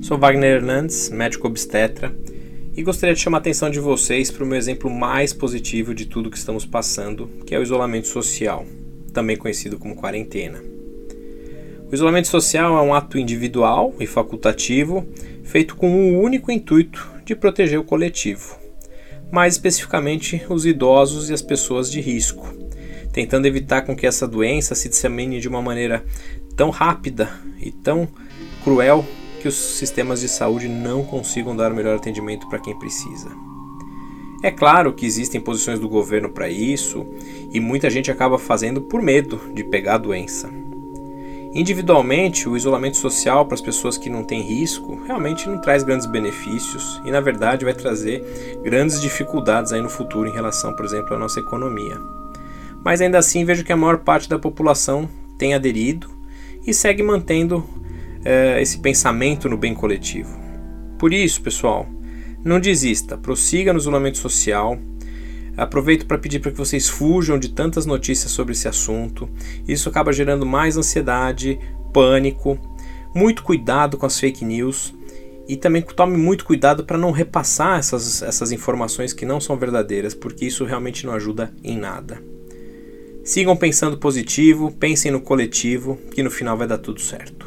Sou Wagner Hernandes, médico obstetra, e gostaria de chamar a atenção de vocês para o meu exemplo mais positivo de tudo que estamos passando, que é o isolamento social, também conhecido como quarentena. O isolamento social é um ato individual e facultativo feito com o único intuito de proteger o coletivo, mais especificamente os idosos e as pessoas de risco, tentando evitar com que essa doença se dissemine de uma maneira tão rápida e tão cruel que os sistemas de saúde não consigam dar o melhor atendimento para quem precisa. É claro que existem posições do governo para isso e muita gente acaba fazendo por medo de pegar a doença. Individualmente, o isolamento social para as pessoas que não têm risco realmente não traz grandes benefícios e, na verdade, vai trazer grandes dificuldades aí no futuro em relação, por exemplo, à nossa economia. Mas ainda assim, vejo que a maior parte da população tem aderido e segue mantendo é, esse pensamento no bem coletivo. Por isso, pessoal, não desista, prossiga no isolamento social. Aproveito para pedir para que vocês fujam de tantas notícias sobre esse assunto. Isso acaba gerando mais ansiedade, pânico. Muito cuidado com as fake news e também tome muito cuidado para não repassar essas, essas informações que não são verdadeiras, porque isso realmente não ajuda em nada. Sigam pensando positivo, pensem no coletivo, que no final vai dar tudo certo.